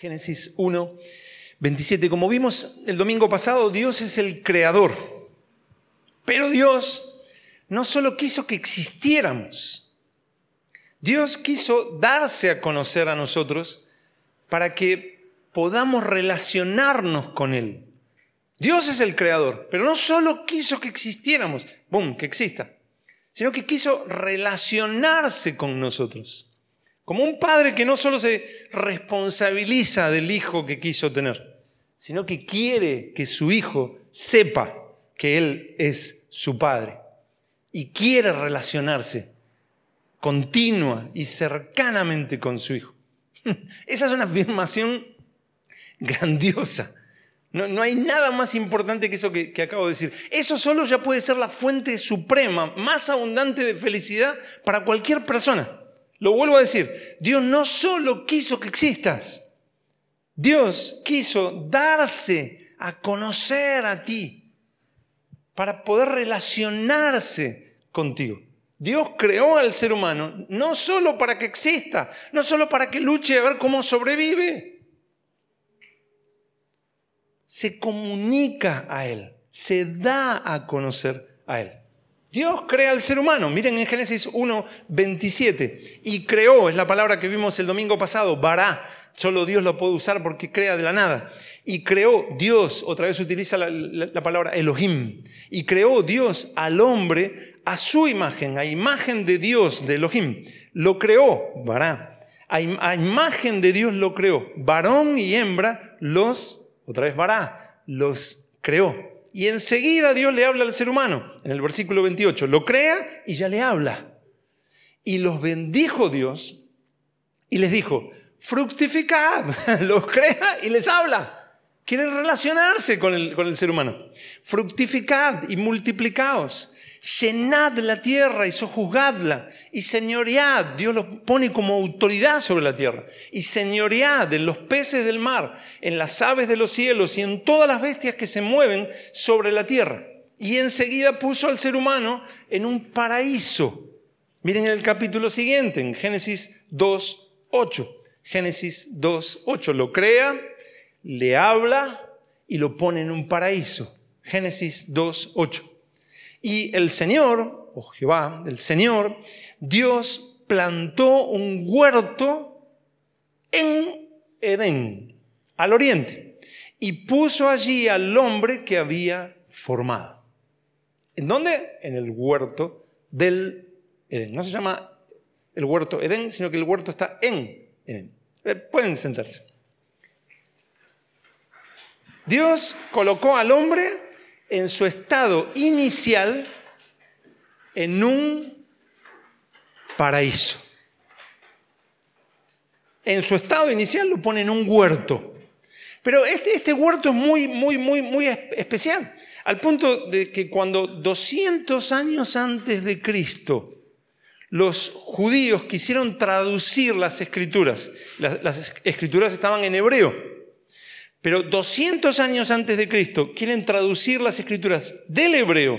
Génesis 1, 27. Como vimos el domingo pasado, Dios es el creador. Pero Dios no solo quiso que existiéramos, Dios quiso darse a conocer a nosotros para que podamos relacionarnos con Él. Dios es el creador, pero no solo quiso que existiéramos, boom, que exista, sino que quiso relacionarse con nosotros. Como un padre que no solo se responsabiliza del hijo que quiso tener, sino que quiere que su hijo sepa que él es su padre y quiere relacionarse continua y cercanamente con su hijo. Esa es una afirmación grandiosa. No, hay nada más importante que eso que, que, acabo de decir. Eso solo ya puede ser la fuente suprema, más abundante de felicidad para cualquier persona. Lo vuelvo a decir, Dios no solo quiso que existas, Dios quiso darse a conocer a ti para poder relacionarse contigo. Dios creó al ser humano no solo para que exista, no solo para que luche a ver cómo sobrevive. Se comunica a Él, se da a conocer a Él. Dios crea al ser humano. Miren en Génesis 1, 27. Y creó, es la palabra que vimos el domingo pasado, bará. Solo Dios lo puede usar porque crea de la nada. Y creó Dios, otra vez utiliza la, palabra Elohim. Y creó Dios al hombre a su imagen, a imagen de Dios, de Elohim. Lo creó, bará. A, imagen de Dios lo creó. Varón y hembra los, otra vez bará, los creó. Y enseguida Dios le habla al ser humano. En el versículo 28, lo crea y ya le habla. Y los bendijo Dios y les dijo, fructificad, los crea y les habla. Quiere relacionarse con el, con el ser humano. Fructificad y multiplicaos llenad la tierra y sojuzgadla, y señoread, Dios lo pone como autoridad sobre la tierra, y señoread en los peces del mar, en las aves de los cielos y en todas las bestias que se mueven sobre la tierra. Y enseguida puso al ser humano en un paraíso. Miren el capítulo siguiente, en Génesis 2, 8. Génesis 2, 8. Lo crea, le habla y lo pone en un paraíso. Génesis 2, 8. Y el Señor, o Jehová, el Señor, Dios plantó un huerto en Edén, al oriente, y puso allí al hombre que había formado. ¿En dónde? En el huerto del Edén. No se llama el huerto Edén, sino que el huerto está en Edén. Eh, pueden sentarse. Dios colocó al hombre en su estado inicial en un paraíso. En su estado inicial lo pone en un huerto. Pero este, este huerto es muy, muy, muy, muy especial. Al punto de que cuando 200 años antes de Cristo los judíos quisieron traducir las escrituras, las, las escrituras estaban en hebreo, pero 200 años antes de Cristo quieren traducir las escrituras del hebreo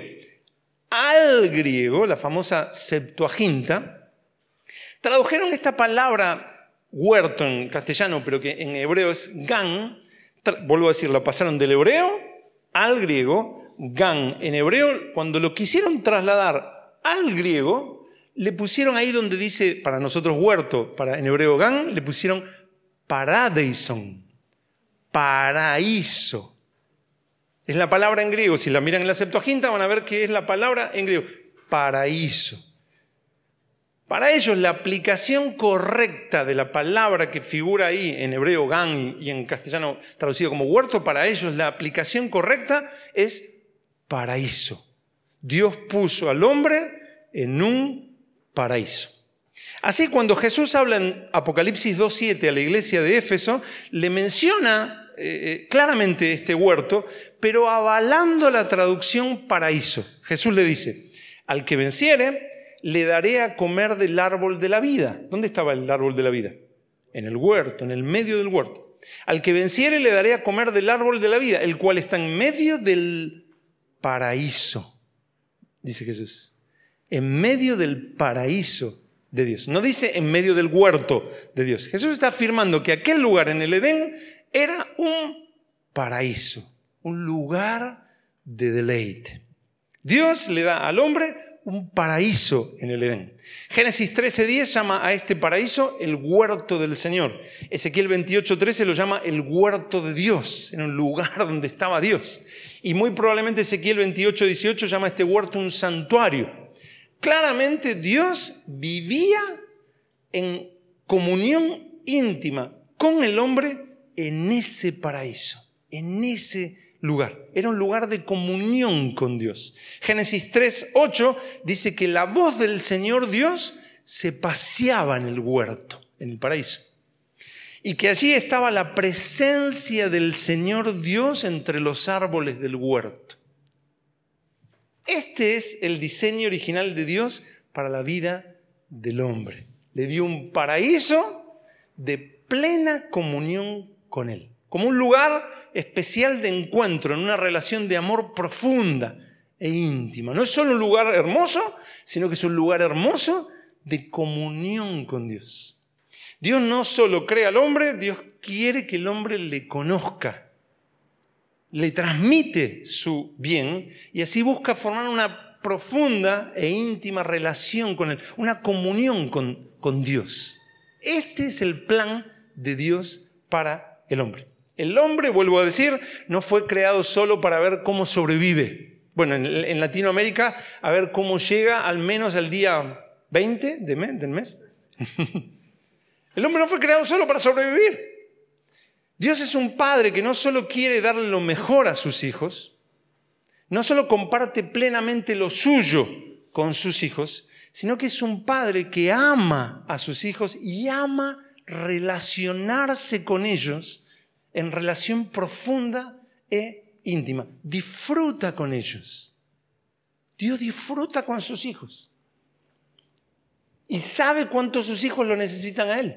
al griego, la famosa Septuaginta. Tradujeron esta palabra huerto en castellano, pero que en hebreo es gan. Vuelvo a decir, la pasaron del hebreo al griego, gan. En hebreo, cuando lo quisieron trasladar al griego, le pusieron ahí donde dice, para nosotros huerto, para en hebreo gan, le pusieron paradeison paraíso. Es la palabra en griego. Si la miran en la Septuaginta van a ver que es la palabra en griego. Paraíso. Para ellos la aplicación correcta de la palabra que figura ahí en hebreo gan y en castellano traducido como huerto, para ellos la aplicación correcta es paraíso. Dios puso al hombre en un paraíso. Así cuando Jesús habla en Apocalipsis 2.7 a la iglesia de Éfeso, le menciona eh, eh, claramente este huerto, pero avalando la traducción paraíso. Jesús le dice, al que venciere, le daré a comer del árbol de la vida. ¿Dónde estaba el árbol de la vida? En el huerto, en el medio del huerto. Al que venciere le daré a comer del árbol de la vida, el cual está en medio del paraíso, dice Jesús. En medio del paraíso de Dios. No dice en medio del huerto de Dios. Jesús está afirmando que aquel lugar en el Edén era un paraíso, un lugar de deleite. Dios le da al hombre un paraíso en el Edén. Génesis 13:10 llama a este paraíso el huerto del Señor. Ezequiel 28:13 lo llama el huerto de Dios, en un lugar donde estaba Dios. Y muy probablemente Ezequiel 28:18 llama a este huerto un santuario. Claramente Dios vivía en comunión íntima con el hombre en ese paraíso, en ese lugar. Era un lugar de comunión con Dios. Génesis 3, 8 dice que la voz del Señor Dios se paseaba en el huerto, en el paraíso. Y que allí estaba la presencia del Señor Dios entre los árboles del huerto. Este es el diseño original de Dios para la vida del hombre. Le dio un paraíso de plena comunión con Él como un lugar especial de encuentro, en una relación de amor profunda e íntima. No es solo un lugar hermoso, sino que es un lugar hermoso de comunión con Dios. Dios no solo crea al hombre, Dios quiere que el hombre le conozca, le transmite su bien y así busca formar una profunda e íntima relación con Él, una comunión con, con Dios. Este es el plan de Dios para el hombre. El hombre, vuelvo a decir, no fue creado solo para ver cómo sobrevive. Bueno, en, Latinoamérica, a ver cómo llega al menos al día 20 del mes. El hombre no fue creado solo para sobrevivir. Dios es un padre que no solo quiere darle lo mejor a sus hijos, no solo comparte plenamente lo suyo con sus hijos, sino que es un padre que ama a sus hijos y ama relacionarse con ellos en relación profunda e íntima. Disfruta con ellos. Dios disfruta con sus hijos. Y sabe cuánto sus hijos lo necesitan a Él.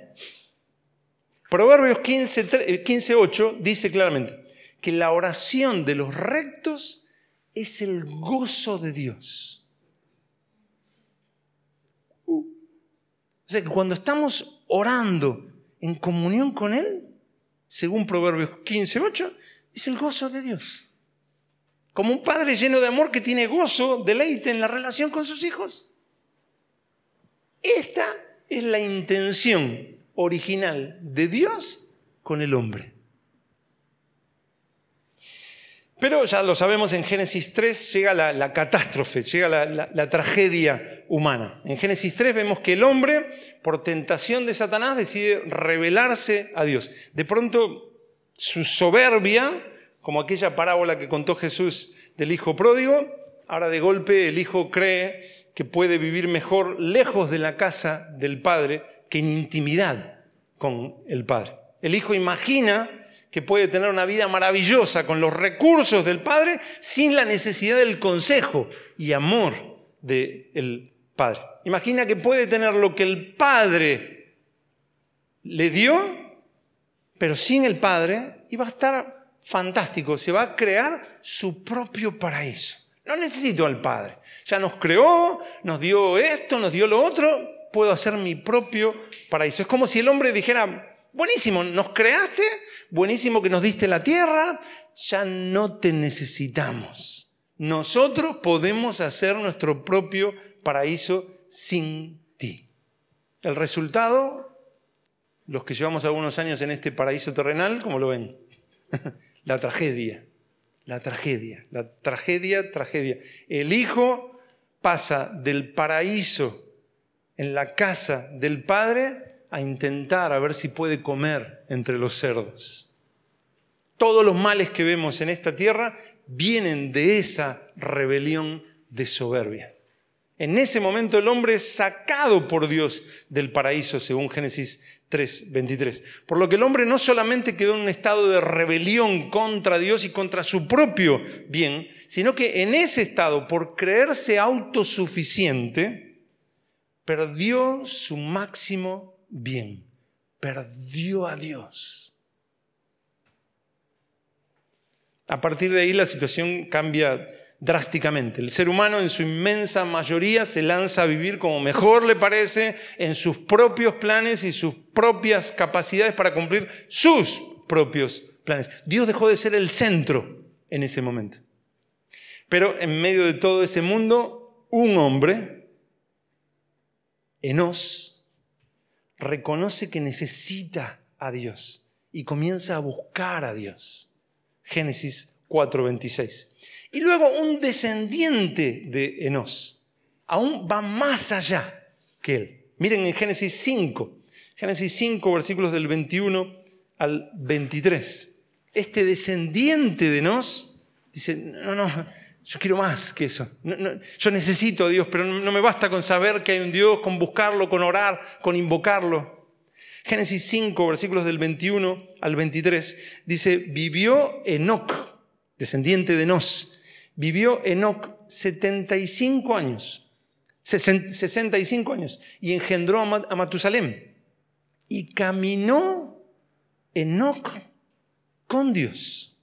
Proverbios 15.8 dice claramente que la oración de los rectos es el gozo de Dios. Uh. O sea que cuando estamos orando en comunión con Él, según Proverbios 15.8, es el gozo de Dios. Como un padre lleno de amor que tiene gozo, deleite en la relación con sus hijos. Esta es la intención original de Dios con el hombre. Pero ya lo sabemos, en Génesis 3 llega la, catástrofe, llega la, tragedia humana. En Génesis 3 vemos que el hombre, por tentación de Satanás, decide rebelarse a Dios. De pronto, su soberbia, como aquella parábola que contó Jesús del hijo pródigo, ahora de golpe el hijo cree que puede vivir mejor lejos de la casa del padre que en intimidad con el padre. El hijo imagina que puede tener una vida maravillosa con los recursos del Padre sin la necesidad del consejo y amor del Padre. Imagina que puede tener lo que el Padre le dio, pero sin el Padre, y va a estar fantástico, se va a crear su propio paraíso. No necesito al Padre. Ya nos creó, nos dio esto, nos dio lo otro, puedo hacer mi propio paraíso. Es como si el hombre dijera, Buenísimo, nos creaste, buenísimo que nos diste la tierra, ya no te necesitamos. Nosotros podemos hacer nuestro propio paraíso sin ti. El resultado, los que llevamos algunos años en este paraíso terrenal, ¿cómo lo ven? la tragedia, la tragedia, la tragedia, tragedia. El hijo pasa del paraíso en la casa del padre a intentar a ver si puede comer entre los cerdos. Todos los males que vemos en esta tierra vienen de esa rebelión de soberbia. En ese momento el hombre es sacado por Dios del paraíso, según Génesis 3, 23. Por lo que el hombre no solamente quedó en un estado de rebelión contra Dios y contra su propio bien, sino que en ese estado, por creerse autosuficiente, perdió su máximo bien, perdió a Dios. A partir de ahí la situación cambia drásticamente. El ser humano en su inmensa mayoría se lanza a vivir como mejor le parece, en sus propios planes y sus propias capacidades para cumplir sus propios planes. Dios dejó de ser el centro en ese momento. Pero en medio de todo ese mundo, un hombre, Enos, reconoce que necesita a Dios y comienza a buscar a Dios. Génesis 4:26. Y luego un descendiente de Enos, aún va más allá que él. Miren en Génesis 5, Génesis 5, versículos del 21 al 23. Este descendiente de Enos dice, no, no, yo quiero más que eso. yo necesito a Dios, pero no me basta con saber que hay un Dios, con buscarlo, con orar, con invocarlo. Génesis 5, versículos del 21 al 23, dice, vivió Enoch, descendiente de Nos, vivió Enoch 75 años, 65 años, y engendró a Matusalem. Y caminó Enoch con Dios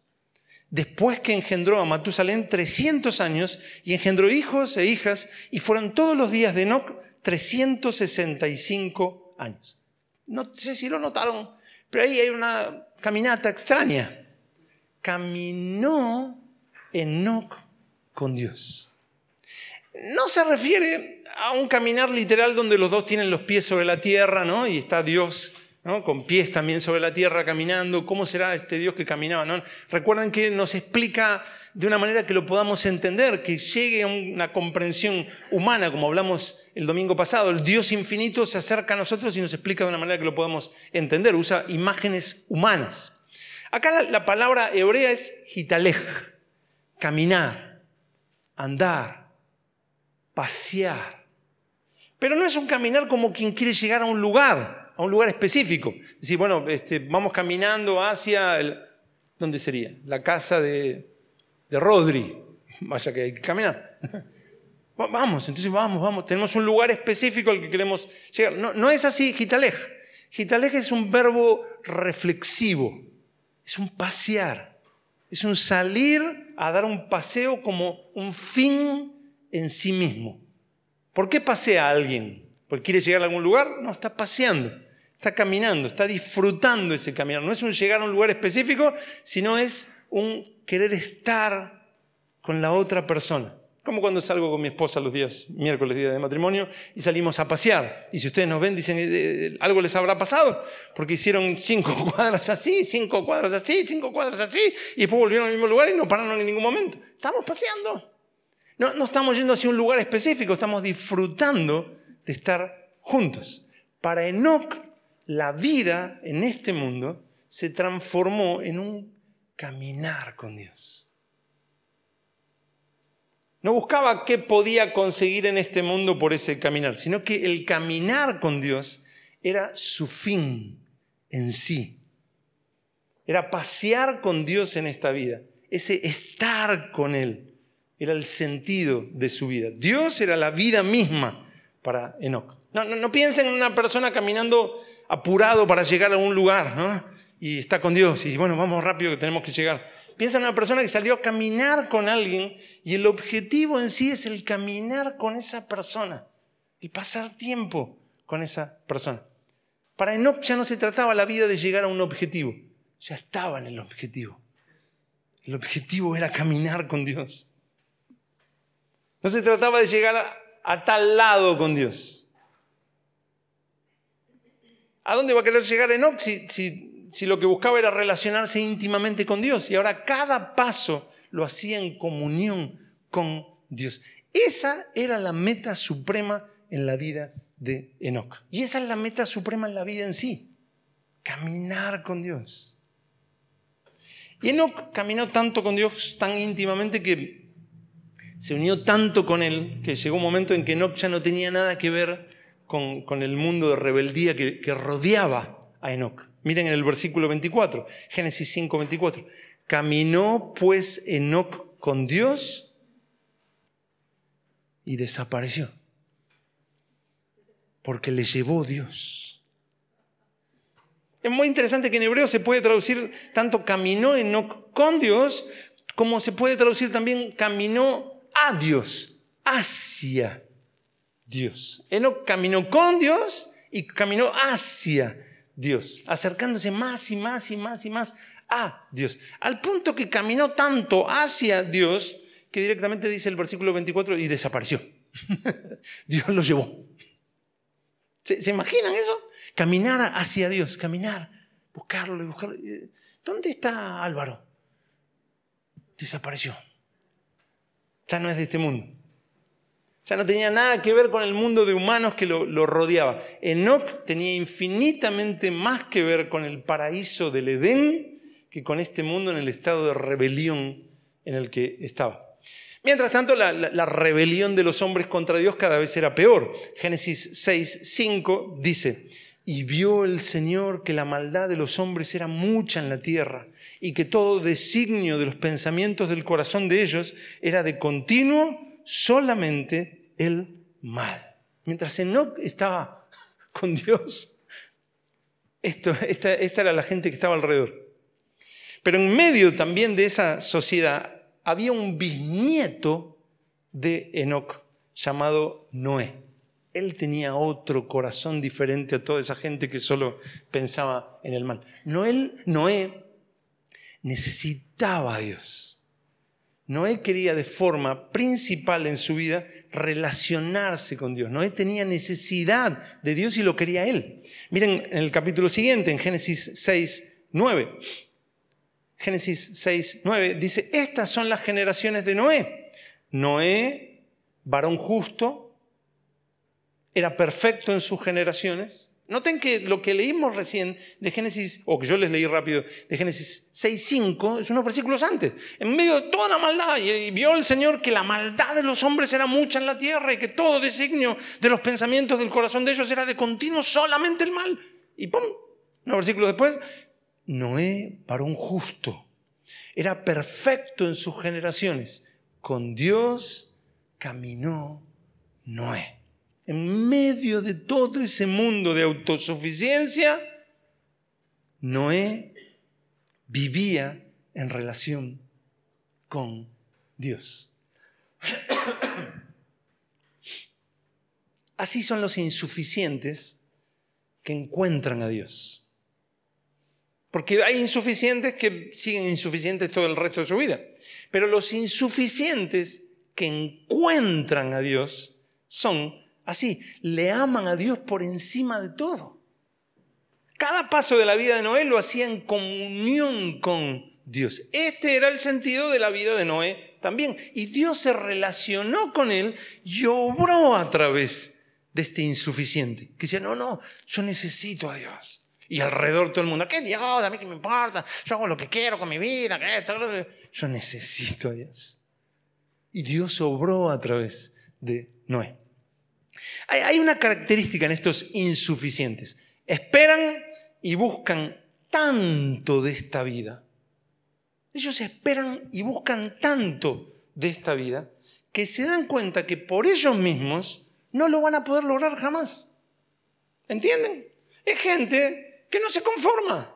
después que engendró a Matusalén 300 años y engendró hijos e hijas y fueron todos los días de Enoch 365 años. No sé si lo notaron, pero ahí hay una caminata extraña. Caminó Enoch con Dios. No se refiere a un caminar literal donde los dos tienen los pies sobre la tierra, ¿no? Y está Dios con pies también sobre la tierra caminando. ¿Cómo será este Dios que caminaba? ¿no? Recuerden que nos explica de una manera que lo podamos entender, que llegue a una comprensión humana, como hablamos el domingo pasado. El Dios infinito se acerca a nosotros y nos explica de una manera que lo podamos entender. Usa imágenes humanas. Acá la, palabra hebrea es hitalej, caminar, andar, pasear. Pero no es un caminar como quien quiere llegar a un lugar a un lugar específico. Decir, bueno, este, vamos caminando hacia, el, ¿dónde sería? La casa de, de Rodri. Vaya que hay que caminar. Vamos, entonces vamos, vamos. Tenemos un lugar específico al que queremos llegar. No, no es así, gitalej. Gitalej es un verbo reflexivo. Es un pasear. Es un salir a dar un paseo como un fin en sí mismo. ¿Por qué pasea a alguien? ¿Porque quiere llegar a algún lugar? No, está paseando, está caminando, está disfrutando ese caminar. No es un llegar a un lugar específico, sino es un querer estar con la otra persona. Como cuando salgo con mi esposa los días, miércoles, día de matrimonio, y salimos a pasear. Y si ustedes nos ven, dicen, eh, eh, algo les habrá pasado, porque hicieron cinco cuadras así, cinco cuadras así, cinco cuadras así, y después volvieron al mismo lugar y no pararon en ningún momento. Estamos paseando. No, no estamos yendo hacia un lugar específico, estamos disfrutando de estar juntos. Para Enoch, la vida en este mundo se transformó en un caminar con Dios. No buscaba qué podía conseguir en este mundo por ese caminar, sino que el caminar con Dios era su fin en sí. Era pasear con Dios en esta vida. Ese estar con Él era el sentido de su vida. Dios era la vida misma para Enoch. No, piensen en una persona caminando apurado para llegar a un lugar, ¿no? Y está con Dios y bueno, vamos rápido que tenemos que llegar. Piensa en una persona que salió a caminar con alguien y el objetivo en sí es el caminar con esa persona y pasar tiempo con esa persona. Para Enoch ya no se trataba la vida de llegar a un objetivo, ya estaba en el objetivo. El objetivo era caminar con Dios. No se trataba de llegar a, a tal lado con Dios. ¿A dónde va a querer llegar Enoch si, lo que buscaba era relacionarse íntimamente con Dios? Y ahora cada paso lo hacía en comunión con Dios. Esa era la meta suprema en la vida de Enoch. Y esa es la meta suprema en la vida en sí. Caminar con Dios. Y Enoch caminó tanto con Dios, tan íntimamente, que se unió tanto con él que llegó un momento en que Enoch ya no tenía nada que ver con, el mundo de rebeldía que, rodeaba a Enoch. Miren en el versículo 24, Génesis 5, 24. Caminó pues Enoch con Dios y desapareció. Porque le llevó Dios. Es muy interesante que en hebreo se puede traducir tanto caminó Enoch con Dios como se puede traducir también, caminó a Dios, hacia Dios. Enoch caminó con Dios y caminó hacia Dios, acercándose más y más y más y más a Dios. Al punto que caminó tanto hacia Dios que directamente dice el versículo 24 y desapareció. Dios lo llevó. ¿Se, imaginan eso? Caminar hacia Dios, caminar, buscarlo y buscarlo. ¿Dónde está Álvaro? Desapareció. Ya no es de este mundo. Ya no tenía nada que ver con el mundo de humanos que lo, rodeaba. Enoch tenía infinitamente más que ver con el paraíso del Edén que con este mundo en el estado de rebelión en el que estaba. Mientras tanto, la, rebelión de los hombres contra Dios cada vez era peor. Génesis 6, 5 dice, y vio el Señor que la maldad de los hombres era mucha en la tierra y que todo designio de los pensamientos del corazón de ellos era de continuo solamente el mal. Mientras Enoch estaba con Dios, esto, esta, esta era la gente que estaba alrededor. Pero en medio también de esa sociedad había un bisnieto de Enoch llamado Noé. Él tenía otro corazón diferente a toda esa gente que solo pensaba en el mal. Noé, Noé necesitaba a Dios. Noé quería de forma principal en su vida relacionarse con Dios. Noé tenía necesidad de Dios y lo quería él. Miren en el capítulo siguiente, en Génesis 6, 9. Génesis 6, 9, dice, estas son las generaciones de Noé. Noé, varón justo, era perfecto en sus generaciones. Noten que lo que leímos recién de Génesis, o que yo les leí rápido, de Génesis 6, 5, es unos versículos antes. En medio de toda la maldad, y vio el Señor que la maldad de los hombres era mucha en la tierra y que todo designio de los pensamientos del corazón de ellos era de continuo solamente el mal. Y pum, unos versículos después, Noé un justo. Era perfecto en sus generaciones. Con Dios caminó Noé. En medio de todo ese mundo de autosuficiencia, Noé vivía en relación con Dios. Así son los insuficientes que encuentran a Dios. Porque hay insuficientes que siguen insuficientes todo el resto de su vida. Pero los insuficientes que encuentran a Dios son así, le aman a Dios por encima de todo. Cada paso de la vida de Noé lo hacía en comunión con Dios. Este era el sentido de la vida de Noé también. Y Dios se relacionó con él y obró a través de este insuficiente. Que decía, no, no, yo necesito a Dios. Y alrededor todo el mundo, ¿qué Dios? A mí qué me importa. Yo hago lo que quiero con mi vida. Yo necesito a Dios. Y Dios obró a través de Noé. Hay una característica en estos insuficientes. Esperan y buscan tanto de esta vida. Ellos esperan y buscan tanto de esta vida que se dan cuenta que por ellos mismos no lo van a poder lograr jamás. ¿Entienden? Es gente que no se conforma.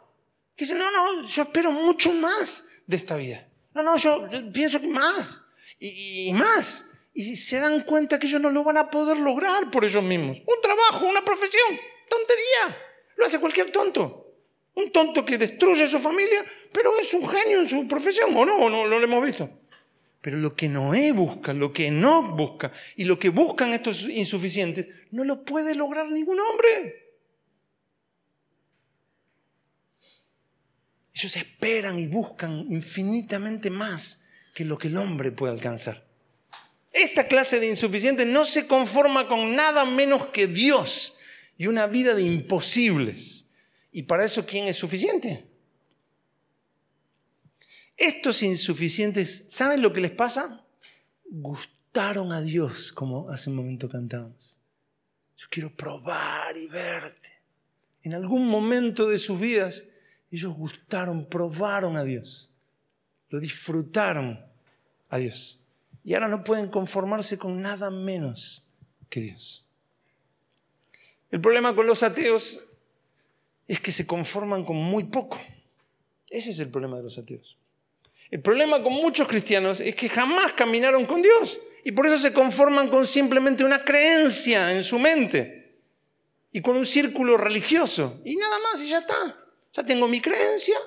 Que dice, no, no, yo espero mucho más de esta vida. No, no, yo, pienso que más y, y, más. Y se dan cuenta que ellos no lo van a poder lograr por ellos mismos. Un trabajo, una profesión, tontería. Lo hace cualquier tonto. Un tonto que destruye a su familia, pero es un genio en su profesión, ¿o no? ¿O no, no lo hemos visto? Pero lo que Noé busca, lo que no busca y lo que buscan estos insuficientes, no lo puede lograr ningún hombre. Ellos esperan y buscan infinitamente más que lo que el hombre puede alcanzar. Esta clase de insuficiente no se conforma con nada menos que Dios y una vida de imposibles. ¿Y para eso quién es suficiente? Estos insuficientes, ¿saben lo que les pasa? Gustaron a Dios, como hace un momento cantamos. Yo quiero probar y verte. En algún momento de sus vidas ellos gustaron, probaron a Dios, lo disfrutaron a Dios. Y ahora no pueden conformarse con nada menos que Dios. El problema con los ateos es que se conforman con muy poco. Ese es el problema de los ateos. El problema con muchos cristianos es que jamás caminaron con Dios y por eso se conforman con simplemente una creencia en su mente y con un círculo religioso. Y nada más y ya está. Ya tengo mi creencia,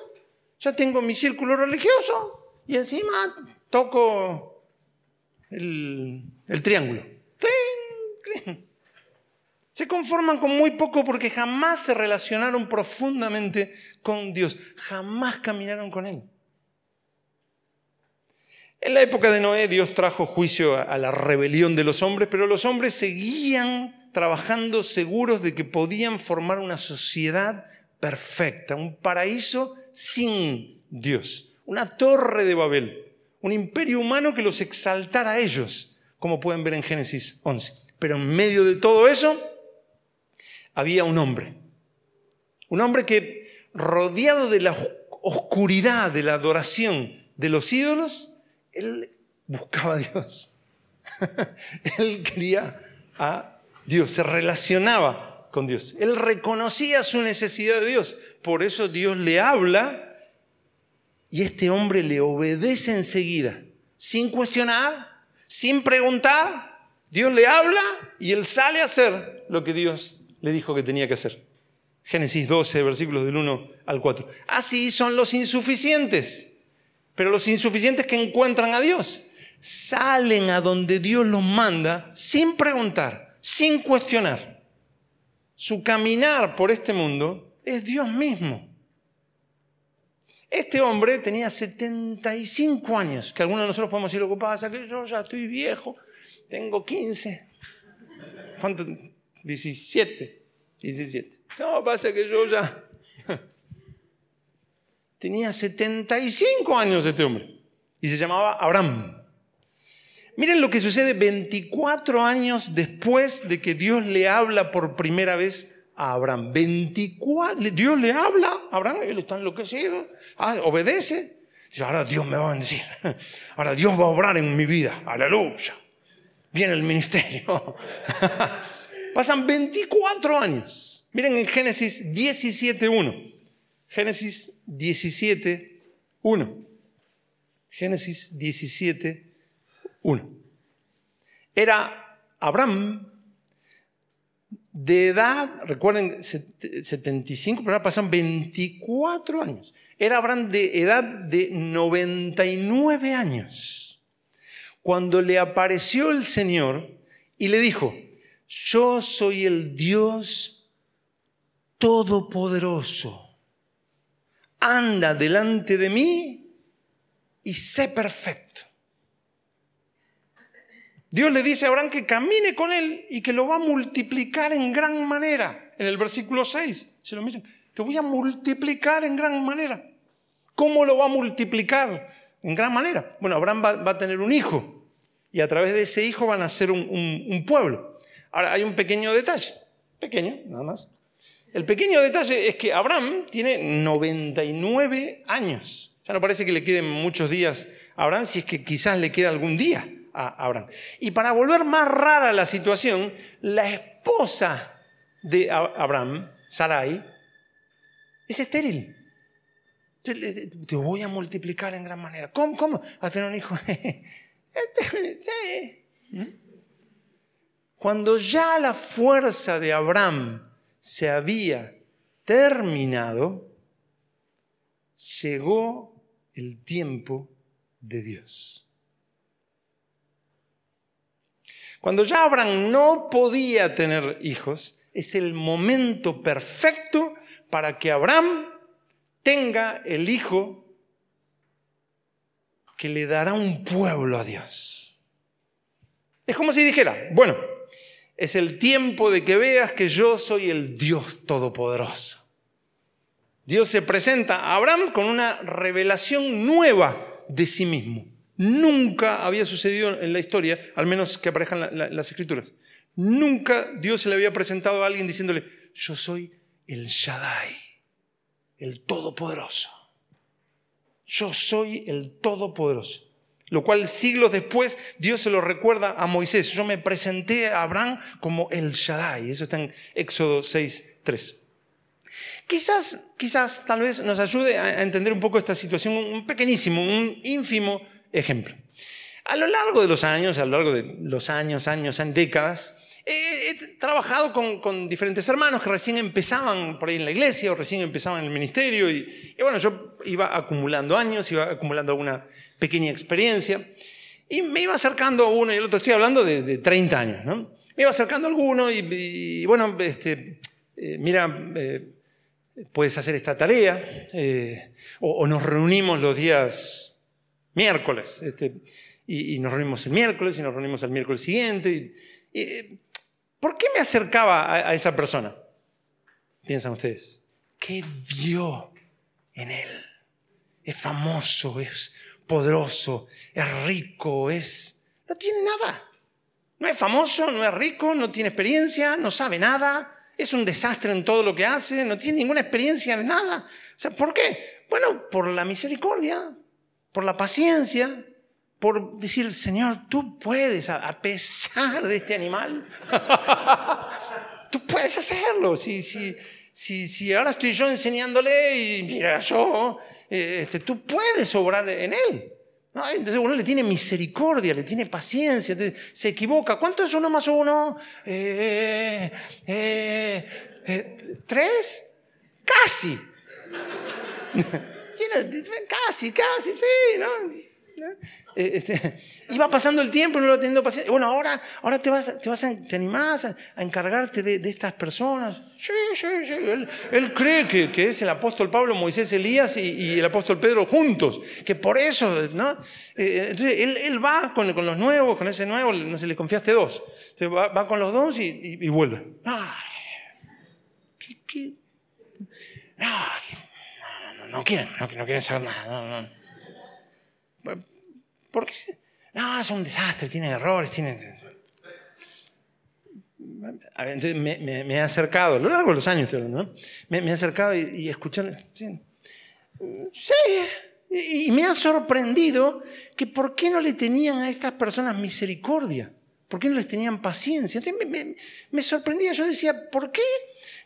ya tengo mi círculo religioso y encima toco el, triángulo. Se conforman con muy poco porque jamás se relacionaron profundamente con Dios, jamás caminaron con Él. En la época de Noé Dios trajo juicio a la rebelión de los hombres, pero los hombres seguían trabajando seguros de que podían formar una sociedad perfecta, un paraíso sin Dios, una torre de Babel, un imperio humano que los exaltara a ellos, como pueden ver en Génesis 11. Pero en medio de todo eso había un hombre, un hombre que rodeado de la oscuridad de la adoración de los ídolos, él buscaba a Dios. él quería a Dios, se relacionaba con Dios. Él reconocía su necesidad de Dios. Por eso Dios le habla y este hombre le obedece enseguida, sin cuestionar, sin preguntar. Dios le habla y él sale a hacer lo que Dios le dijo que tenía que hacer. Génesis 12, versículos del 1 al 4. Así son los insuficientes, pero los insuficientes que encuentran a Dios salen a donde Dios los manda sin preguntar, sin cuestionar. Su caminar por este mundo es Dios mismo. Este hombre tenía 75 años, que algunos de nosotros podemos decir lo que que yo ya estoy viejo, tengo 15. ¿Cuánto? 17. 17. No, pasa que yo ya... Tenía 75 años este hombre y se llamaba Abraham. Miren lo que sucede 24 años después de que Dios le habla por primera vez a Abraham. 24, Dios le habla a Abraham, él está enloquecido, ah, obedece. Dice, ahora Dios me va a bendecir, ahora Dios va a obrar en mi vida, aleluya. Viene el ministerio. Pasan 24 años. Miren en Génesis 17.1. Génesis 17.1. Génesis 17.1. Era Abraham de edad, recuerden, 75, pero ahora pasan 24 años. Era Abraham de edad de 99 años. Cuando le apareció el Señor y le dijo, yo soy el Dios todopoderoso. Anda delante de mí y sé perfecto. Dios le dice a Abraham que camine con él y que lo va a multiplicar en gran manera. En el versículo 6, se lo miren, te voy a multiplicar en gran manera. ¿Cómo lo va a multiplicar? En gran manera. Bueno, Abraham va, a tener un hijo y a través de ese hijo van a ser un, un pueblo. Ahora, hay un pequeño detalle, pequeño, nada más. El pequeño detalle es que Abraham tiene 99 años. Ya no parece que le queden muchos días a Abraham, si es que quizás le queda algún día a Abraham. Y para volver más rara la situación, la esposa de Abraham, Sarai, es estéril. Te voy a multiplicar en gran manera. ¿Cómo? ¿Cómo? ¿Vas a tener un hijo? sí. ¿Mm? Cuando ya la fuerza de Abraham se había terminado, llegó el tiempo de Dios. Cuando ya Abraham no podía tener hijos, es el momento perfecto para que Abraham tenga el hijo que le dará un pueblo a Dios. Es como si dijera, bueno, es el tiempo de que veas que yo soy el Dios Todopoderoso. Dios se presenta a Abraham con una revelación nueva de sí mismo. Nunca había sucedido en la historia, al menos que aparezcan las escrituras. Nunca Dios se le había presentado a alguien diciéndole, yo soy el Shaddai, el Todopoderoso. Yo soy el Todopoderoso. Lo cual siglos después Dios se lo recuerda a Moisés. Yo me presenté a Abraham como el Shaddai. Eso está en Éxodo 6, 3. Quizás, quizás, tal vez nos ayude a entender un poco esta situación, un pequeñísimo, un ínfimo ejemplo. A lo largo de los años, a lo largo de los años, años, décadas, he, trabajado con, diferentes hermanos que recién empezaban por ahí en la iglesia o recién empezaban en el ministerio y, bueno, yo iba acumulando años, iba acumulando alguna pequeña experiencia y me iba acercando a uno y el otro, estoy hablando de, 30 años, ¿no? Me iba acercando a alguno y, bueno, este, eh, mira, eh, puedes hacer esta tarea eh, o, nos reunimos los días miércoles. Este, y, nos reunimos el miércoles y nos reunimos el miércoles siguiente. ¿Por qué me acercaba a, esa persona? Piensan ustedes. ¿Qué vio en él? Es famoso, es poderoso, es rico, es... No tiene nada. No es famoso, no es rico, no tiene experiencia, no sabe nada, es un desastre en todo lo que hace, no tiene ninguna experiencia en nada. O sea, ¿por qué? Bueno, por la misericordia, por la paciencia, por decir, Señor, tú puedes, a pesar de este animal, tú puedes hacerlo. Si, si, si, si, ahora estoy yo enseñándole y mira, yo, eh, este, tú puedes obrar en él. Entonces uno le tiene misericordia, le tiene paciencia, se equivoca. ¿Cuánto es uno más uno? Eh, eh, ¿Tres? Casi. casi, casi, sí, ¿no? Eh, este, iba pasando el tiempo y no lo teniendo paciencia. Bueno, ahora, ahora te, vas, te, vas a, te animás a, encargarte de, estas personas. Sí, sí, sí. Él, cree que, que, es el apóstol Pablo, Moisés, Elías y, el apóstol Pedro juntos. Que por eso, ¿no? Eh, entonces, él, él va con, con, los nuevos, con ese nuevo, no sé, le confiaste dos. Entonces va, con los dos y, y, vuelve. ¿qué, qué? No, no, quieren, no, quieren saber nada. No, no. ¿Por qué? No, es un desastre, tiene errores, tiene... Entonces me, he acercado, a lo largo de los años ¿no? me, he acercado y, y escuchar... Sí, y, me ha sorprendido que por qué no le tenían a estas personas misericordia, por qué no les tenían paciencia. Entonces me, me sorprendía, yo decía, ¿por qué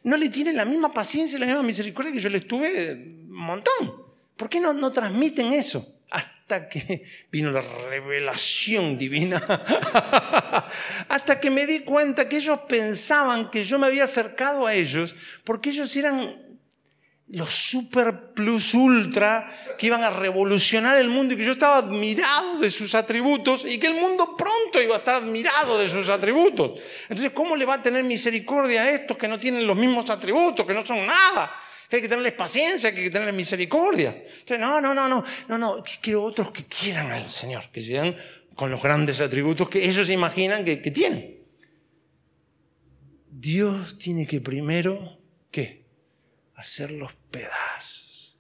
no le tienen la misma paciencia y la misma misericordia que yo les tuve montón? ¿Por qué no, no transmiten eso? hasta que vino la revelación divina, hasta que me di cuenta que ellos pensaban que yo me había acercado a ellos porque ellos eran los super plus ultra que iban a revolucionar el mundo y que yo estaba admirado de sus atributos y que el mundo pronto iba a estar admirado de sus atributos. Entonces, ¿cómo le va a tener misericordia a estos que no tienen los mismos atributos, que no son nada? Que hay que tenerles paciencia, que hay que tenerles misericordia. No, no, no, no, no, no, quiero otros que quieran al Señor, que sean con los grandes atributos que ellos imaginan que, que tienen. Dios tiene que primero, ¿qué? Hacerlos pedazos,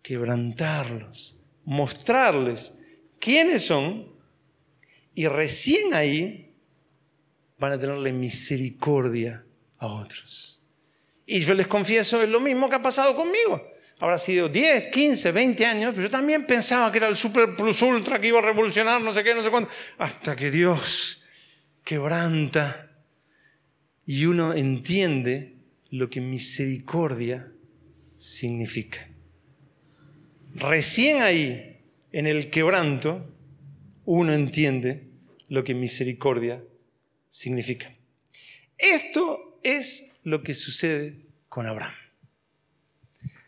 quebrantarlos, mostrarles quiénes son y recién ahí van a tenerle misericordia a otros. Y yo les confieso, es lo mismo que ha pasado conmigo. Habrá sido 10, 15, 20 años, pero yo también pensaba que era el super plus ultra que iba a revolucionar no sé qué, no sé cuánto. Hasta que Dios quebranta y uno entiende lo que misericordia significa. Recién ahí, en el quebranto, uno entiende lo que misericordia significa. Esto es lo que sucede con Abraham.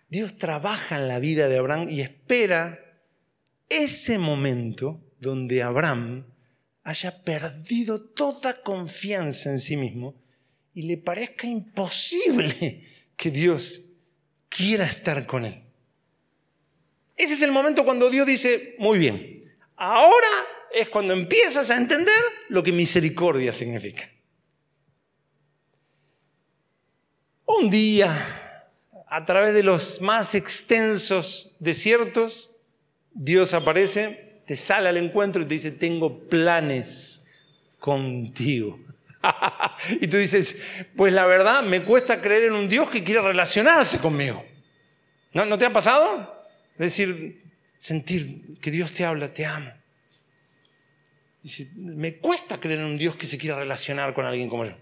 Dios trabaja en la vida de Abraham y espera ese momento donde Abraham haya perdido toda confianza en sí mismo y le parezca imposible que Dios quiera estar con él. Ese es el momento cuando Dios dice, muy bien, ahora es cuando empiezas a entender lo que misericordia significa. Un día, a través de los más extensos desiertos, Dios aparece, te sale al encuentro y te dice, tengo planes contigo. y tú dices, pues la verdad me cuesta creer en un Dios que quiere relacionarse conmigo. ¿No, ¿No te ha pasado? Decir, sentir que Dios te habla, te amo. Dice, me cuesta creer en un Dios que se quiera relacionar con alguien como yo.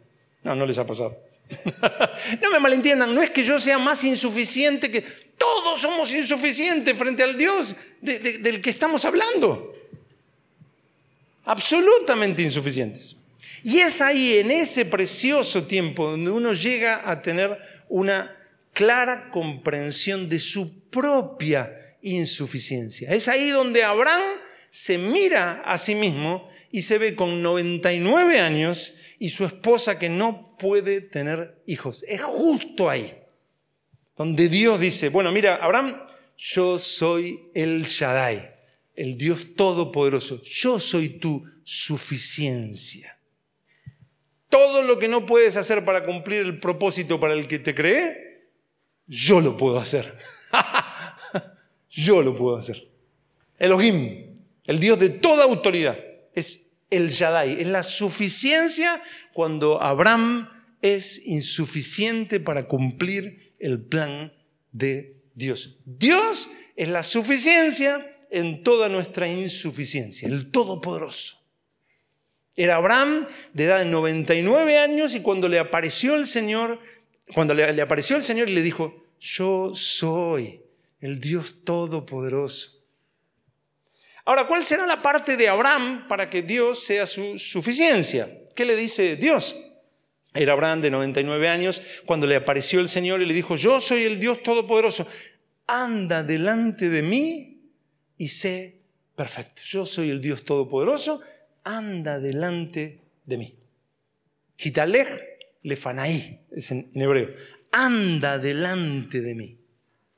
No, no les ha pasado. no me malentiendan, no es que yo sea más insuficiente que todos somos insuficientes frente al Dios del que estamos hablando. Absolutamente insuficientes. Y es ahí, en ese precioso tiempo, donde uno llega a tener una clara comprensión de su propia insuficiencia. Es ahí donde Abraham se mira a sí mismo y se ve con 99 años y su esposa que no puede tener hijos. Es justo ahí donde Dios dice, bueno, mira, Abraham, yo soy el Shaddai, el Dios Todopoderoso. Yo soy tu suficiencia. Todo lo que no puedes hacer para cumplir el propósito para el que te creé, yo lo puedo hacer. yo lo puedo hacer. Elohim, el Dios de toda autoridad, es el Shaddai, es la suficiencia cuando Abraham es insuficiente para cumplir el plan de Dios. Dios es la suficiencia en toda nuestra insuficiencia, el Todopoderoso. Era Abraham de edad de 99 años y cuando le apareció el Señor, cuando le, le apareció el Señor y le dijo, yo soy el Dios Todopoderoso. Ahora, ¿cuál será la parte de Abraham para que Dios sea su suficiencia? ¿Qué le dice Dios? Era Abraham de 99 años cuando le apareció el Señor y le dijo, yo soy el Dios Todopoderoso, anda delante de mí y sé perfecto. Yo soy el Dios Todopoderoso, anda delante de mí. Gitalej lefanaí, es en, hebreo. Anda delante de mí.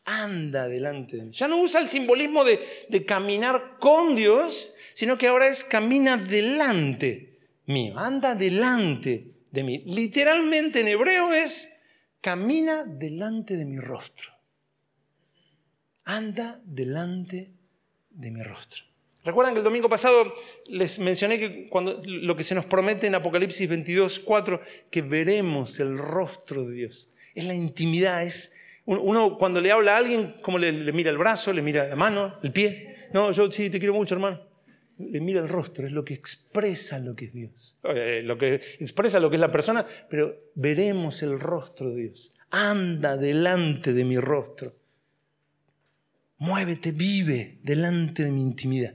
Anda delante de mí. Ya no usa el simbolismo de, de caminar con Dios, sino que ahora es camina delante mío. Anda delante de mí. Literalmente en hebreo es camina delante de mi rostro. Anda delante de mi rostro. ¿Recuerdan que el domingo pasado les mencioné que cuando, lo que se nos promete en Apocalipsis 22, 4, que veremos el rostro de Dios? Es la intimidad, es uno cuando le habla a alguien, como le, mira el brazo, le mira la mano, el pie. No, yo sí, te quiero mucho, hermano. Le mira el rostro, es lo que expresa lo que es Dios, eh, lo que expresa lo que es la persona, pero veremos el rostro de Dios. Anda delante de mi rostro. Muévete, vive delante de mi intimidad.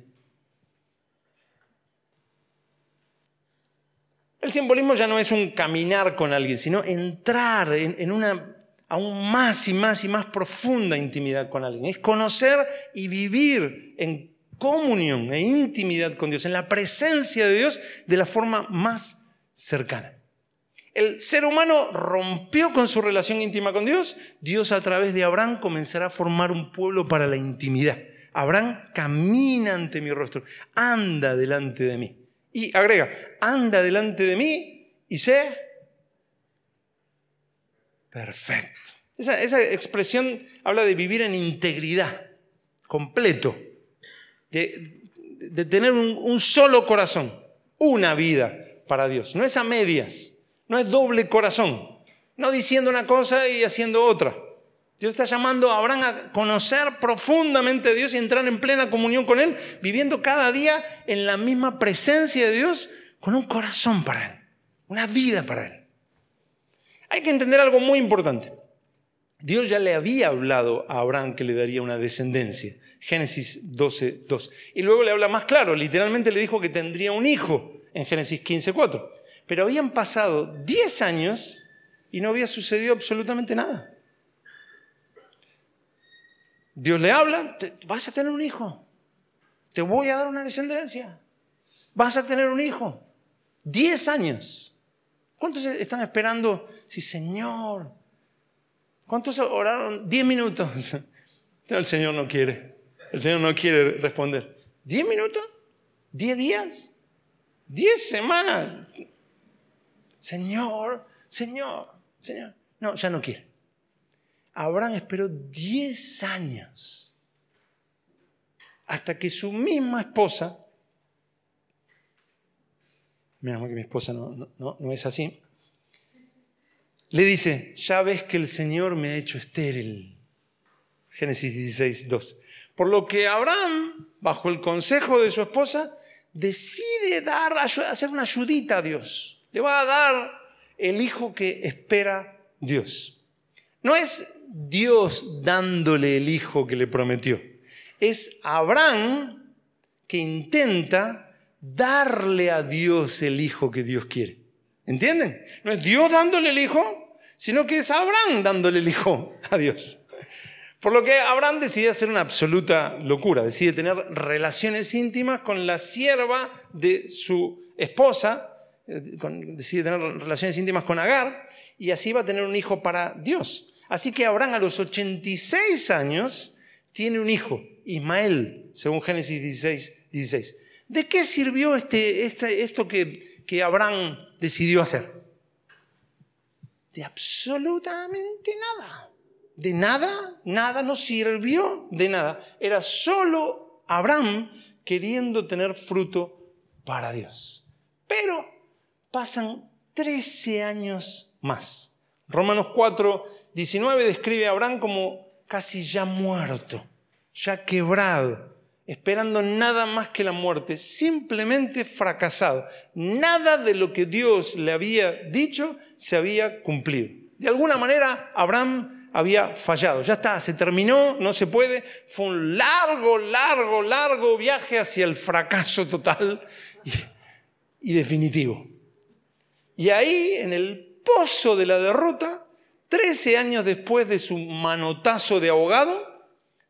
El simbolismo ya no es un caminar con alguien, sino entrar en, una aún más y más y más profunda intimidad con alguien. Es conocer y vivir en comunión e intimidad con Dios, en la presencia de Dios de la forma más cercana. El ser humano rompió con su relación íntima con Dios. Dios a través de Abraham comenzará a formar un pueblo para la intimidad. Abraham camina ante mi rostro, anda delante de mí. Y agrega, anda delante de mí y sé perfecto. Esa, expresión habla de vivir en integridad, completo, de, tener un solo corazón, una vida para Dios. No es a medias, no es doble corazón, no diciendo una cosa y haciendo otra. Dios está llamando a Abraham a conocer profundamente a Dios y entrar en plena comunión con Él, viviendo cada día en la misma presencia de Dios con un corazón para Él, una vida para Él. Hay que entender algo muy importante. Dios ya le había hablado a Abraham que le daría una descendencia. Génesis 12, 2. Y luego le habla más claro, literalmente le dijo que tendría un hijo en Génesis 15, 4. Pero habían pasado 10 años y no había sucedido absolutamente nada. Dios le habla, vas a tener un hijo, te voy a dar una descendencia, vas a tener un hijo. 10 años. ¿Cuántos están esperando? Sí, Señor. ¿Cuántos oraron? 10 minutos. el Señor no quiere. El Señor no quiere responder. ¿10 minutos? ¿10 días? ¿10 semanas? Señor, Señor, Señor. No, ya no quiere. Abraham esperó 10 años hasta que su misma esposa, menos que mi esposa no, no es así, le dice, ya ves que el Señor me ha hecho estéril. Génesis 16, 2. Por lo que Abraham, bajo el consejo de su esposa, decide dar, hacer una ayudita a Dios. Le va a dar el hijo que espera Dios. No es Dios dándole el hijo que le prometió. Es Abraham que intenta darle a Dios el hijo que Dios quiere. ¿Entienden? No es Dios dándole el hijo, sino que es Abraham dándole el hijo a Dios. Por lo que Abraham decide hacer una absoluta locura, decide tener relaciones íntimas con la sierva de su esposa, eh, decide tener relaciones íntimas con Agar, y así va a tener un hijo para Dios. Así que Abraham a los 86 años tiene un hijo, Ismael, según Génesis 16, 16. ¿De qué sirvió este, este, esto que, que Abraham decidió hacer? De absolutamente nada de nada, nada no sirvió de nada. Era solo Abraham queriendo tener fruto para Dios. Pero pasan 13 años más. Romanos 4, 19 describe a Abraham como casi ya muerto, ya quebrado, esperando nada más que la muerte, simplemente fracasado. Nada de lo que Dios le había dicho se había cumplido. De alguna manera, Abraham había fallado. Ya está, se terminó, no se puede. Fue un largo, largo, largo viaje hacia el fracaso total y, definitivo. Y ahí, en el pozo de la derrota, 13 años después de su manotazo de abogado,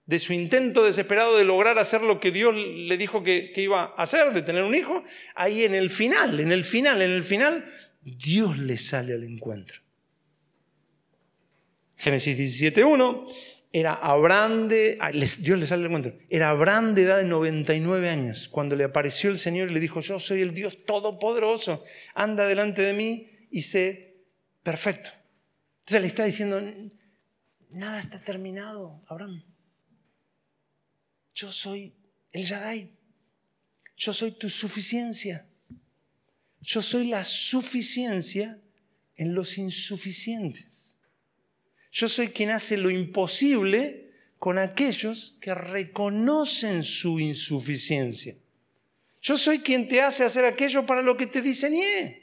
de su intento desesperado de lograr hacer lo que Dios le dijo que, iba a hacer, de tener un hijo, ahí en el final, en el final, en el final, Dios le sale al encuentro. Génesis 17.1, era Abraham de, ah, Dios le sale el encuentro, era Abraham de edad de 99 años, cuando le apareció el Señor y le dijo, yo soy el Dios Todopoderoso, anda delante de mí y sé perfecto. Entonces le está diciendo, nada está terminado, Abraham. Yo soy el Yadai. Yo soy tu suficiencia. Yo soy la suficiencia en los insuficientes. Yo soy quien hace lo imposible con aquellos que reconocen su insuficiencia. Yo soy quien te hace hacer aquello para lo que te diseñé.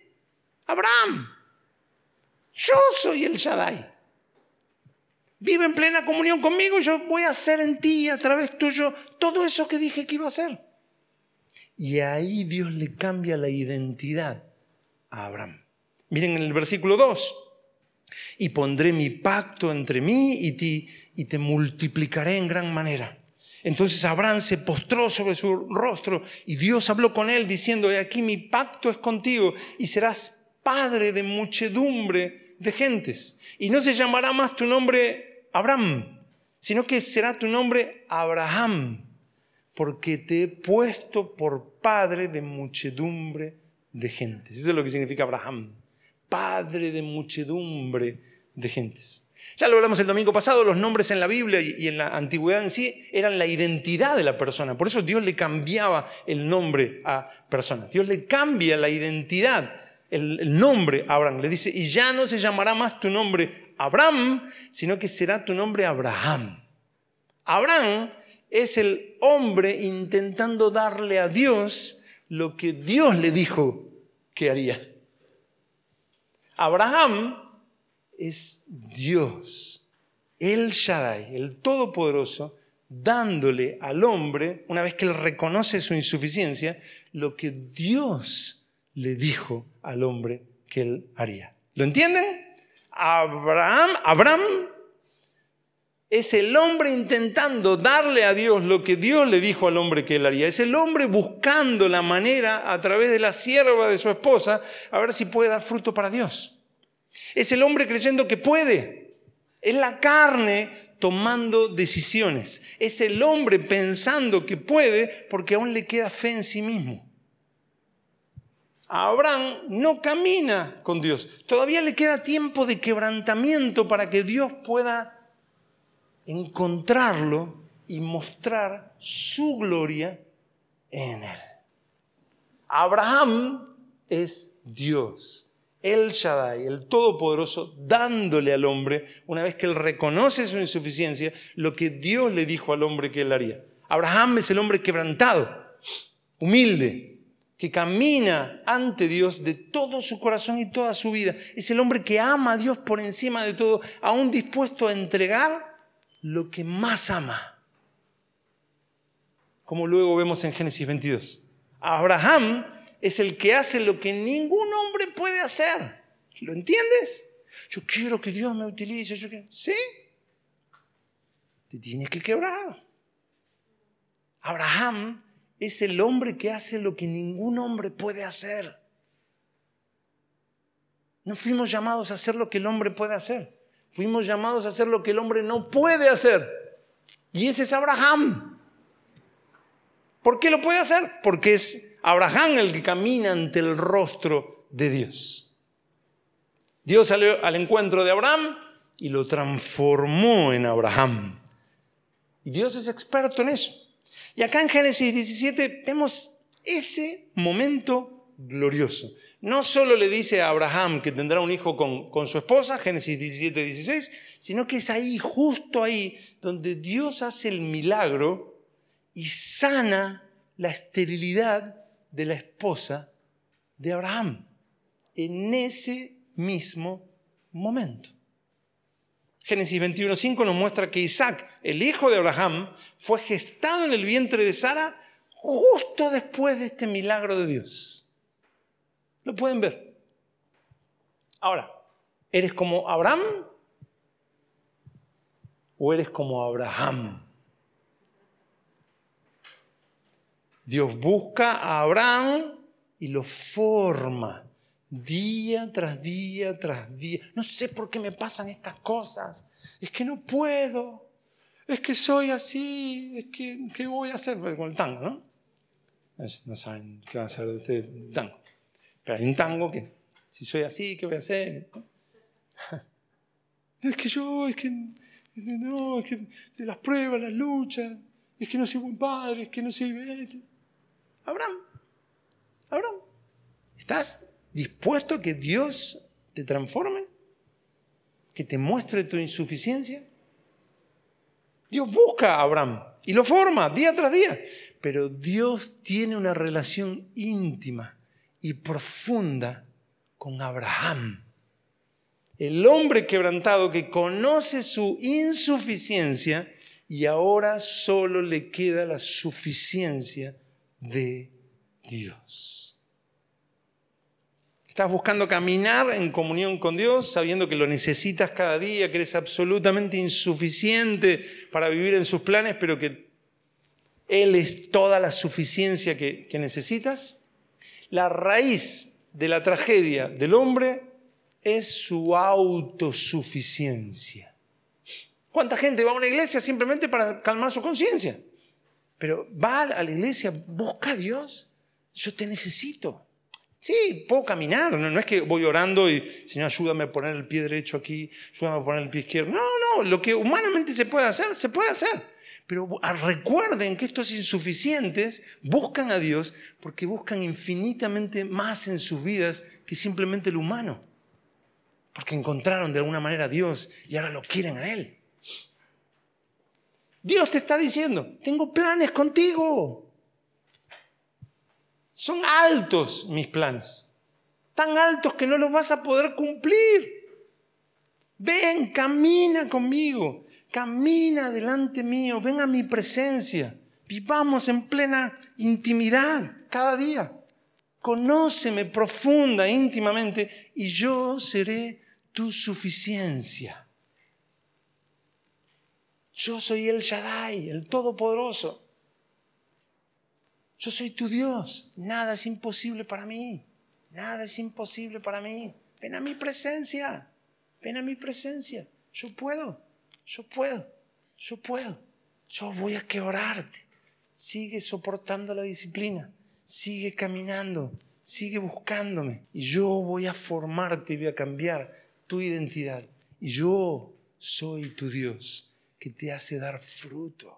Abraham. Yo soy el Shaddai. Vive en plena comunión conmigo y yo voy a hacer en ti, a través tuyo, todo eso que dije que iba a hacer. Y ahí Dios le cambia la identidad a Abraham. Miren en el versículo 2 y pondré mi pacto entre mí y ti y te multiplicaré en gran manera. Entonces Abraham se postró sobre su rostro y Dios habló con él diciendo, he aquí mi pacto es contigo y serás padre de muchedumbre de gentes. Y no se llamará más tu nombre Abraham, sino que será tu nombre Abraham, porque te he puesto por padre de muchedumbre de gentes. Eso es lo que significa Abraham padre de muchedumbre de gentes. Ya lo hablamos el domingo pasado, los nombres en la Biblia y en la antigüedad en sí eran la identidad de la persona. Por eso Dios le cambiaba el nombre a personas. Dios le cambia la identidad, el, nombre a Abraham. Le dice, y ya no se llamará más tu nombre Abraham, sino que será tu nombre Abraham. Abraham es el hombre intentando darle a Dios lo que Dios le dijo que haría. Abraham es Dios, el Shaddai, el Todopoderoso, dándole al hombre, una vez que él reconoce su insuficiencia, lo que Dios le dijo al hombre que él haría. ¿Lo entienden? Abraham, Abraham es el hombre intentando darle a Dios lo que Dios le dijo al hombre que él haría. Es el hombre buscando la manera a través de la sierva de su esposa a ver si puede dar fruto para Dios. Es el hombre creyendo que puede. Es la carne tomando decisiones. Es el hombre pensando que puede porque aún le queda fe en sí mismo. Abraham no camina con Dios. Todavía le queda tiempo de quebrantamiento para que Dios pueda encontrarlo y mostrar su gloria en él. Abraham es Dios, el Shaddai, el Todopoderoso, dándole al hombre, una vez que él reconoce su insuficiencia, lo que Dios le dijo al hombre que él haría. Abraham es el hombre quebrantado, humilde, que camina ante Dios de todo su corazón y toda su vida. Es el hombre que ama a Dios por encima de todo, aún dispuesto a entregar lo que más ama. Como luego vemos en Génesis 22. Abraham es el que hace lo que ningún hombre puede hacer. ¿Lo entiendes? Yo quiero que Dios me utilice. ¿Sí? Te tienes que quebrar. Abraham es el hombre que hace lo que ningún hombre puede hacer. No fuimos llamados a hacer lo que el hombre puede hacer. Fuimos llamados a hacer lo que el hombre no puede hacer. Y ese es Abraham. ¿Por qué lo puede hacer? Porque es Abraham el que camina ante el rostro de Dios. Dios salió al encuentro de Abraham y lo transformó en Abraham. Y Dios es experto en eso. Y acá en Génesis 17 vemos ese momento glorioso. No solo le dice a Abraham que tendrá un hijo con, con, su esposa, Génesis 17, 16, sino que es ahí, justo ahí, donde Dios hace el milagro y sana la esterilidad de la esposa de Abraham. En ese mismo momento. Génesis 21.5 nos muestra que Isaac, el hijo de Abraham, fue gestado en el vientre de Sara justo después de este milagro de Dios. Lo pueden ver. Ahora, ¿eres como Abraham o eres como Abraham? Dios busca a Abraham y lo forma Día tras día tras día. No sé por qué me pasan estas cosas. Es que no puedo. Es que soy así. Es que, ¿qué voy a hacer con el tango, no? No saben qué va a hacer de este tango. Pero hay un tango que, si soy así, ¿qué voy a hacer? Es que yo, es que, no, es que de las pruebas, las luchas, es que no soy buen padre, es que no soy... Abraham, Abraham, ¿estás dispuesto a que Dios te transforme? ¿Que te muestre tu insuficiencia? Dios busca a Abraham y lo forma día tras día, pero Dios tiene una relación íntima y profunda con Abraham. El hombre quebrantado que conoce su insuficiencia y ahora solo le queda la suficiencia de Dios. Estás buscando caminar en comunión con Dios, sabiendo que lo necesitas cada día, que eres absolutamente insuficiente para vivir en sus planes, pero que Él es toda la suficiencia que, necesitas. La raíz de la tragedia del hombre es su autosuficiencia. ¿Cuánta gente va a una iglesia simplemente para calmar su conciencia? Pero va a la iglesia, busca a Dios. Yo te necesito. Sí, puedo caminar, no, es que voy orando y, Señor, ayúdame a poner el pie derecho aquí, ayúdame a poner el pie izquierdo. No, no, lo que humanamente se puede hacer, se puede hacer. Pero recuerden que estos insuficientes buscan a Dios porque buscan infinitamente más en sus vidas que simplemente lo humano. Porque encontraron de alguna manera a Dios y ahora lo quieren a Él. Dios te está diciendo, tengo planes contigo. Son altos mis planes, tan altos que no los vas a poder cumplir. Ven, camina conmigo, camina delante mío, ven a mi presencia. Vivamos en plena intimidad cada día. Conóceme profunda, íntimamente, y yo seré tu suficiencia. Yo soy el Shaddai, el Todopoderoso. Yo soy tu Dios. Nada es imposible para mí. Nada es imposible para mí. Ven a mi presencia. Ven a mi presencia. Yo puedo. Yo puedo. Yo puedo. Yo voy a quebrarte. Sigue soportando la disciplina. Sigue caminando. Sigue buscándome. Y yo voy a formarte y voy a cambiar tu identidad. Y yo soy tu Dios que te hace dar fruto.